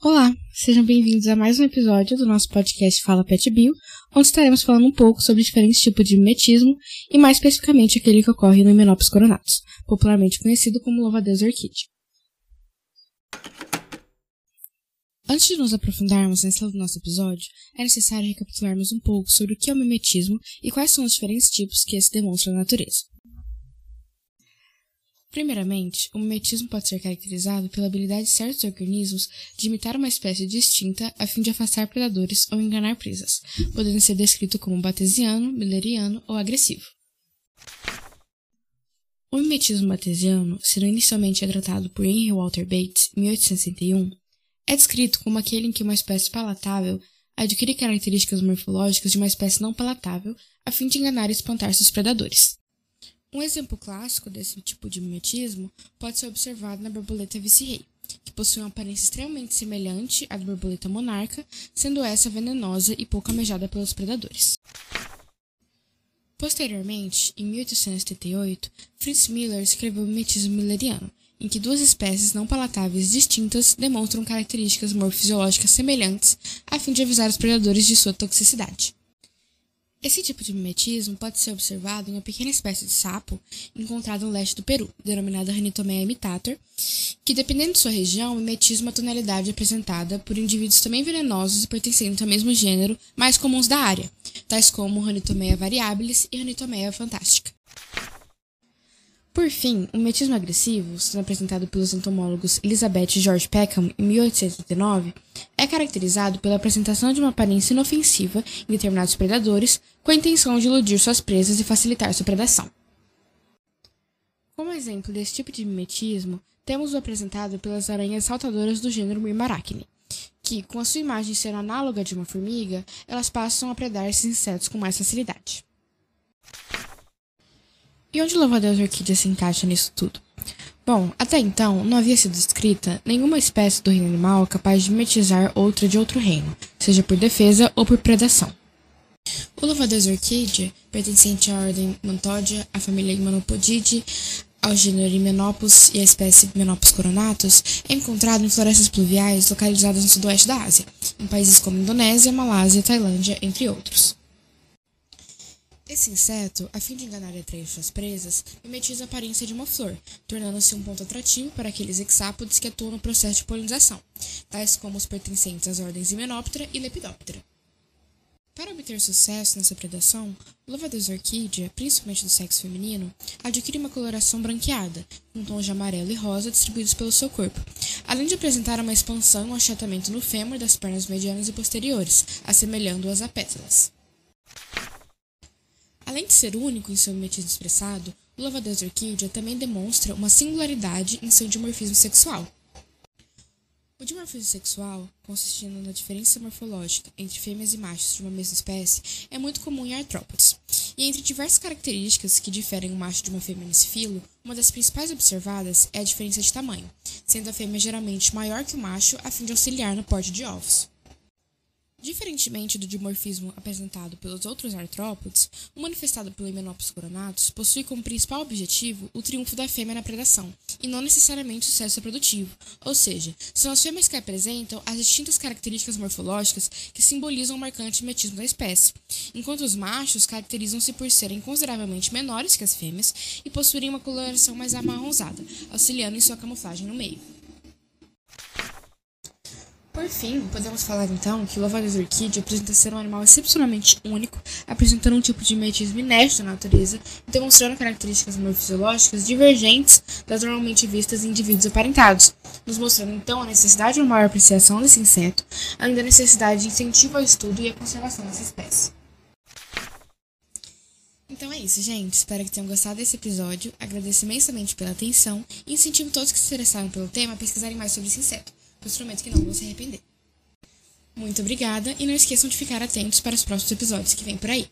Olá, sejam bem-vindos a mais um episódio do nosso podcast Fala Pet Bio, onde estaremos falando um pouco sobre diferentes tipos de mimetismo e mais especificamente aquele que ocorre no Hymenopus coronatus, popularmente conhecido como louva-a-Deus orquídea. Antes de nos aprofundarmos nesse do nosso episódio, é necessário recapitularmos um pouco sobre o que é o mimetismo e quais são os diferentes tipos que esse demonstra na natureza. Primeiramente, o mimetismo pode ser caracterizado pela habilidade de certos organismos de imitar uma espécie distinta a fim de afastar predadores ou enganar presas, podendo ser descrito como batesiano, milleriano ou agressivo. O mimetismo batesiano, sendo inicialmente retratado por Henry Walter Bates em 1861, é descrito como aquele em que uma espécie palatável adquire características morfológicas de uma espécie não palatável a fim de enganar e espantar seus predadores. Um exemplo clássico desse tipo de mimetismo pode ser observado na borboleta vice-rei, que possui uma aparência extremamente semelhante à da borboleta monarca, sendo essa venenosa e pouco amejada pelos predadores. Posteriormente, em 1878, Fritz Miller escreveu o mimetismo milleriano, em que duas espécies não palatáveis distintas demonstram características morfisiológicas semelhantes a fim de avisar os predadores de sua toxicidade. Esse tipo de mimetismo pode ser observado em uma pequena espécie de sapo encontrada no leste do Peru, denominada Ranitomea imitator, que, dependendo de sua região, mimetiza uma tonalidade apresentada por indivíduos também venenosos e pertencentes ao mesmo gênero, mais comuns da área, tais como Ranitomea variabilis e Ranitomea fantástica. Por fim, o metismo agressivo, sendo apresentado pelos entomólogos Elizabeth e George Peckham em 1889, é caracterizado pela apresentação de uma aparência inofensiva em determinados predadores, com a intenção de iludir suas presas e facilitar sua predação. Como exemplo desse tipo de mimetismo, temos o apresentado pelas aranhas saltadoras do gênero Mirmaracne, que, com a sua imagem ser análoga de uma formiga, elas passam a predar esses insetos com mais facilidade. E onde louva-a-Deus orquídea se encaixa nisso tudo? Bom, até então não havia sido descrita nenhuma espécie do reino animal capaz de mimetizar outra de outro reino, seja por defesa ou por predação. O louva-a-Deus orquídea, pertencente à ordem Mantodia, à família Hymenopodidae, ao gênero Hymenopus e à espécie Hymenopus coronatus, é encontrado em florestas pluviais localizadas no sudoeste da Ásia, em países como Indonésia, Malásia, Tailândia, entre outros. Esse inseto, a fim de enganar e atrair suas presas, mimetiza a aparência de uma flor, tornando-se um ponto atrativo para aqueles hexápodes que atuam no processo de polinização, tais como os pertencentes às ordens Hymenoptera e Lepidoptera. Para obter sucesso nessa predação, o louva-a-Deus orquídea, principalmente do sexo feminino, adquire uma coloração branqueada, com tons de amarelo e rosa distribuídos pelo seu corpo, além de apresentar uma expansão um achatamento no fêmur das pernas medianas e posteriores, assemelhando-as a pétalas. Além de ser único em seu mimetismo expressado, o louva-a-Deus orquídea também demonstra uma singularidade em seu dimorfismo sexual. O dimorfismo sexual, consistindo na diferença morfológica entre fêmeas e machos de uma mesma espécie, é muito comum em artrópodes. E entre diversas características que diferem um macho de uma fêmea nesse filo, uma das principais observadas é a diferença de tamanho, sendo a fêmea geralmente maior que o macho a fim de auxiliar no porte de ovos. Diferentemente do dimorfismo apresentado pelos outros artrópodes, o manifestado pelo Hymenopus coronatus possui como principal objetivo o triunfo da fêmea na predação, e não necessariamente o sucesso reprodutivo, ou seja, são as fêmeas que apresentam as distintas características morfológicas que simbolizam o marcante metismo da espécie, enquanto os machos caracterizam-se por serem consideravelmente menores que as fêmeas e possuírem uma coloração mais amarronzada, auxiliando em sua camuflagem no meio. Por fim, podemos falar então que o louva-a-Deus orquídea apresenta ser um animal excepcionalmente único, apresentando um tipo de mimetismo inédito na natureza e demonstrando características morfisiológicas divergentes das normalmente vistas em indivíduos aparentados, nos mostrando então a necessidade de uma maior apreciação desse inseto, além da necessidade de incentivo ao estudo e à conservação dessa espécie. Então é isso, gente. Espero que tenham gostado desse episódio. Agradeço imensamente pela atenção e incentivo todos que se interessaram pelo tema a pesquisarem mais sobre esse inseto pois prometo que não vão se arrepender. Muito obrigada e não esqueçam de ficar atentos para os próximos episódios que vêm por aí.